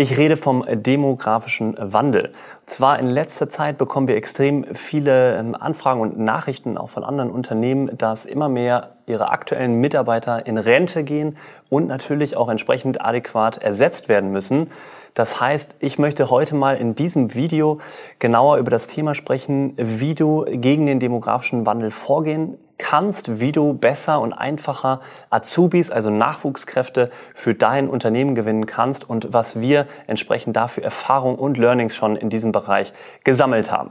Ich rede vom demografischen Wandel. Zwar in letzter Zeit bekommen wir extrem viele ähm, Anfragen und Nachrichten auch von anderen Unternehmen, dass immer mehr ihre aktuellen Mitarbeiter in Rente gehen und natürlich auch entsprechend adäquat ersetzt werden müssen. Das heißt, ich möchte heute mal in diesem Video genauer über das Thema sprechen, wie du gegen den demografischen Wandel vorgehen kannst, wie du besser und einfacher Azubis, also Nachwuchskräfte für dein Unternehmen gewinnen kannst und was wir entsprechend dafür Erfahrung und Learnings schon in diesem Bereich gesammelt haben.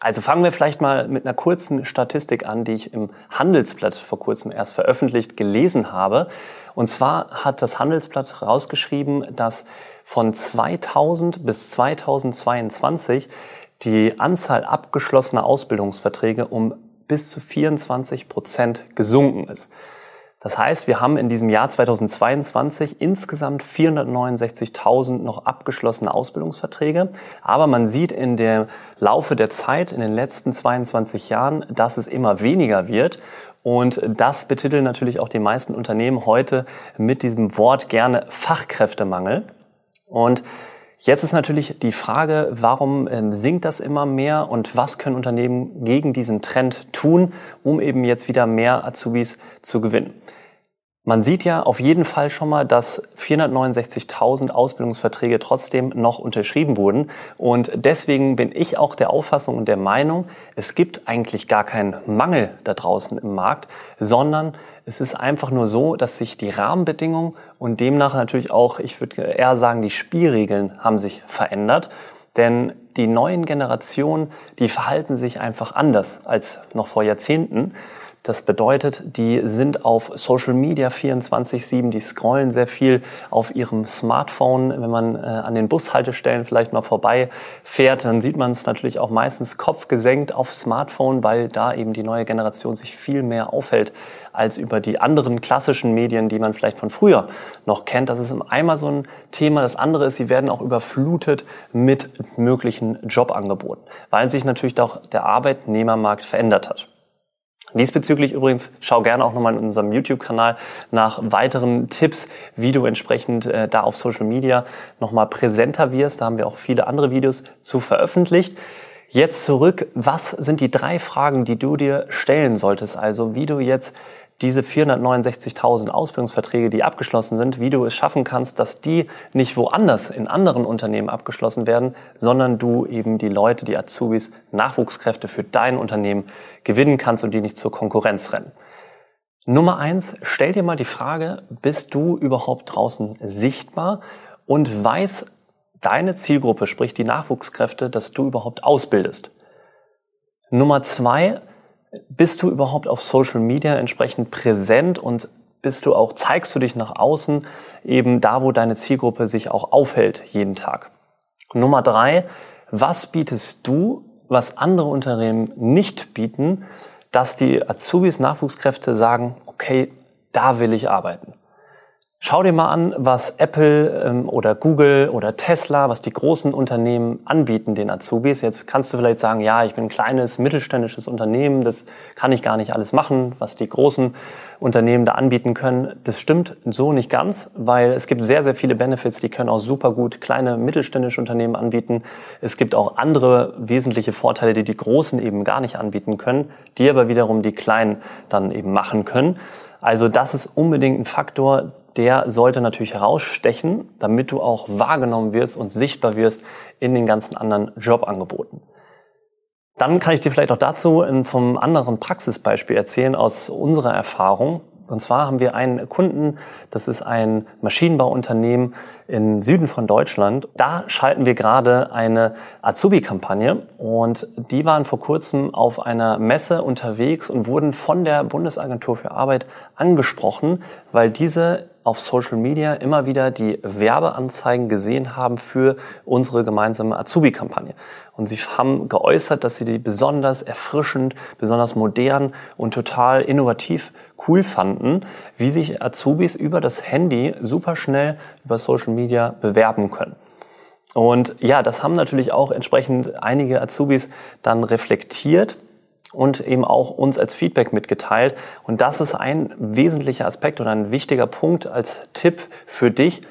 Also fangen wir vielleicht mal mit einer kurzen Statistik an, die ich im Handelsblatt vor kurzem erst veröffentlicht gelesen habe. Und zwar hat das Handelsblatt rausgeschrieben, dass von 2000 bis 2022 die Anzahl abgeschlossener Ausbildungsverträge um bis zu 24 Prozent gesunken ist. Das heißt, wir haben in diesem Jahr 2022 insgesamt 469.000 noch abgeschlossene Ausbildungsverträge. Aber man sieht in der Laufe der Zeit, in den letzten 22 Jahren, dass es immer weniger wird. Und das betiteln natürlich auch die meisten Unternehmen heute mit diesem Wort gerne Fachkräftemangel. Und Jetzt ist natürlich die Frage, warum ähm, sinkt das immer mehr und was können Unternehmen gegen diesen Trend tun, um eben jetzt wieder mehr Azubis zu gewinnen? Man sieht ja auf jeden Fall schon mal, dass 469.000 Ausbildungsverträge trotzdem noch unterschrieben wurden. Und deswegen bin ich auch der Auffassung und der Meinung, es gibt eigentlich gar keinen Mangel da draußen im Markt, sondern es ist einfach nur so, dass sich die Rahmenbedingungen und demnach natürlich auch, ich würde eher sagen, die Spielregeln haben sich verändert. Denn die neuen Generationen, die verhalten sich einfach anders als noch vor Jahrzehnten. Das bedeutet, die sind auf Social Media 24-7, die scrollen sehr viel auf ihrem Smartphone. Wenn man äh, an den Bushaltestellen vielleicht mal vorbei fährt, dann sieht man es natürlich auch meistens kopfgesenkt auf Smartphone, weil da eben die neue Generation sich viel mehr aufhält als über die anderen klassischen Medien, die man vielleicht von früher noch kennt. Das ist einmal so ein Thema. Das andere ist, sie werden auch überflutet mit möglichen Jobangeboten, weil sich natürlich auch der Arbeitnehmermarkt verändert hat. Diesbezüglich übrigens schau gerne auch nochmal in unserem YouTube-Kanal nach weiteren Tipps, wie du entsprechend äh, da auf Social Media nochmal präsenter wirst. Da haben wir auch viele andere Videos zu veröffentlicht. Jetzt zurück, was sind die drei Fragen, die du dir stellen solltest? Also wie du jetzt diese 469.000 Ausbildungsverträge, die abgeschlossen sind, wie du es schaffen kannst, dass die nicht woanders in anderen Unternehmen abgeschlossen werden, sondern du eben die Leute, die Azubis, Nachwuchskräfte für dein Unternehmen gewinnen kannst und die nicht zur Konkurrenz rennen. Nummer eins, stell dir mal die Frage, bist du überhaupt draußen sichtbar und weiß deine Zielgruppe, sprich die Nachwuchskräfte, dass du überhaupt ausbildest? Nummer zwei, bist du überhaupt auf Social Media entsprechend präsent und bist du auch, zeigst du dich nach außen, eben da, wo deine Zielgruppe sich auch aufhält jeden Tag. Nummer drei, was bietest du, was andere Unternehmen nicht bieten, dass die Azubis, Nachwuchskräfte sagen, okay, da will ich arbeiten. Schau dir mal an, was Apple ähm, oder Google oder Tesla, was die großen Unternehmen anbieten den Azubis. Jetzt kannst du vielleicht sagen, ja, ich bin ein kleines mittelständisches Unternehmen, das kann ich gar nicht alles machen, was die großen Unternehmen da anbieten können. Das stimmt so nicht ganz, weil es gibt sehr, sehr viele Benefits, die können auch super gut kleine mittelständische Unternehmen anbieten. Es gibt auch andere wesentliche Vorteile, die die Großen eben gar nicht anbieten können, die aber wiederum die Kleinen dann eben machen können. Also das ist unbedingt ein Faktor, der sollte natürlich herausstechen, damit du auch wahrgenommen wirst und sichtbar wirst in den ganzen anderen Jobangeboten. Dann kann ich dir vielleicht auch dazu vom anderen Praxisbeispiel erzählen aus unserer Erfahrung. Und zwar haben wir einen Kunden, das ist ein Maschinenbauunternehmen im Süden von Deutschland. Da schalten wir gerade eine Azubi-Kampagne und die waren vor kurzem auf einer Messe unterwegs und wurden von der Bundesagentur für Arbeit angesprochen, weil diese auf Social Media immer wieder die Werbeanzeigen gesehen haben für unsere gemeinsame Azubi-Kampagne. Und sie haben geäußert, dass sie die besonders erfrischend, besonders modern und total innovativ cool fanden, wie sich Azubis über das Handy super schnell über Social Media bewerben können. Und ja, das haben natürlich auch entsprechend einige Azubis dann reflektiert und eben auch uns als Feedback mitgeteilt. Und das ist ein wesentlicher Aspekt oder ein wichtiger Punkt als Tipp für dich.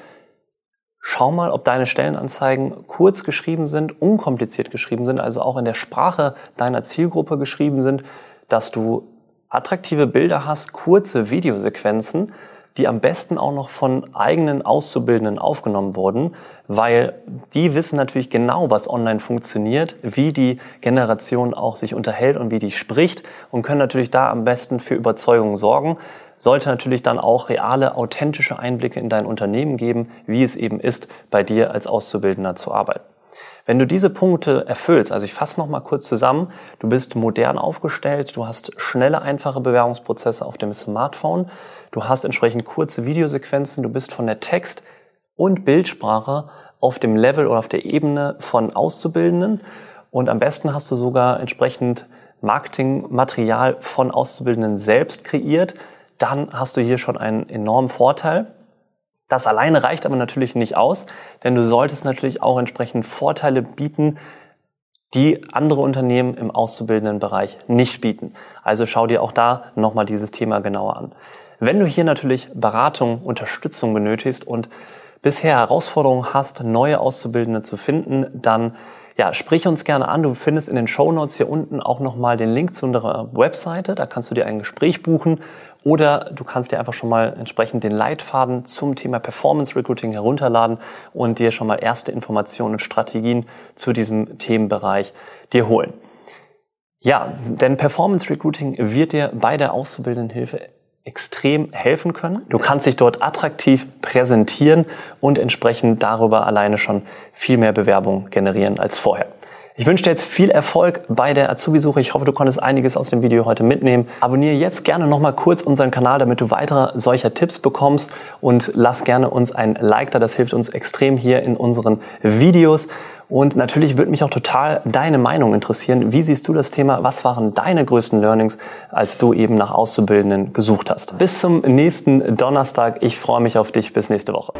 Schau mal, ob deine Stellenanzeigen kurz geschrieben sind, unkompliziert geschrieben sind, also auch in der Sprache deiner Zielgruppe geschrieben sind, dass du attraktive Bilder hast, kurze Videosequenzen, die am besten auch noch von eigenen Auszubildenden aufgenommen wurden, weil die wissen natürlich genau, was online funktioniert, wie die Generation auch sich unterhält und wie die spricht und können natürlich da am besten für Überzeugung sorgen. Sollte natürlich dann auch reale, authentische Einblicke in dein Unternehmen geben, wie es eben ist, bei dir als Auszubildender zu arbeiten. Wenn du diese Punkte erfüllst, also ich fasse noch mal kurz zusammen, du bist modern aufgestellt, du hast schnelle, einfache Bewerbungsprozesse auf dem Smartphone, du hast entsprechend kurze Videosequenzen, du bist von der Text- und Bildsprache auf dem Level oder auf der Ebene von Auszubildenden und am besten hast du sogar entsprechend Marketingmaterial von Auszubildenden selbst kreiert, dann hast du hier schon einen enormen Vorteil. Das alleine reicht aber natürlich nicht aus, denn du solltest natürlich auch entsprechend Vorteile bieten, die andere Unternehmen im auszubildenden Bereich nicht bieten. Also schau dir auch da nochmal dieses Thema genauer an. Wenn du hier natürlich Beratung, Unterstützung benötigst und bisher Herausforderungen hast, neue Auszubildende zu finden, dann ja, sprich uns gerne an. Du findest in den Show Notes hier unten auch nochmal den Link zu unserer Webseite. Da kannst du dir ein Gespräch buchen oder du kannst dir einfach schon mal entsprechend den Leitfaden zum Thema Performance Recruiting herunterladen und dir schon mal erste Informationen und Strategien zu diesem Themenbereich dir holen. Ja, denn Performance Recruiting wird dir bei der Auszubildendenhilfe extrem helfen können. Du kannst dich dort attraktiv präsentieren und entsprechend darüber alleine schon viel mehr Bewerbung generieren als vorher. Ich wünsche dir jetzt viel Erfolg bei der Azubi-Suche. Ich hoffe, du konntest einiges aus dem Video heute mitnehmen. Abonniere jetzt gerne nochmal kurz unseren Kanal, damit du weitere solcher Tipps bekommst und lass gerne uns ein Like da. Das hilft uns extrem hier in unseren Videos. Und natürlich würde mich auch total deine Meinung interessieren. Wie siehst du das Thema? Was waren deine größten Learnings, als du eben nach Auszubildenden gesucht hast? Bis zum nächsten Donnerstag. Ich freue mich auf dich. Bis nächste Woche.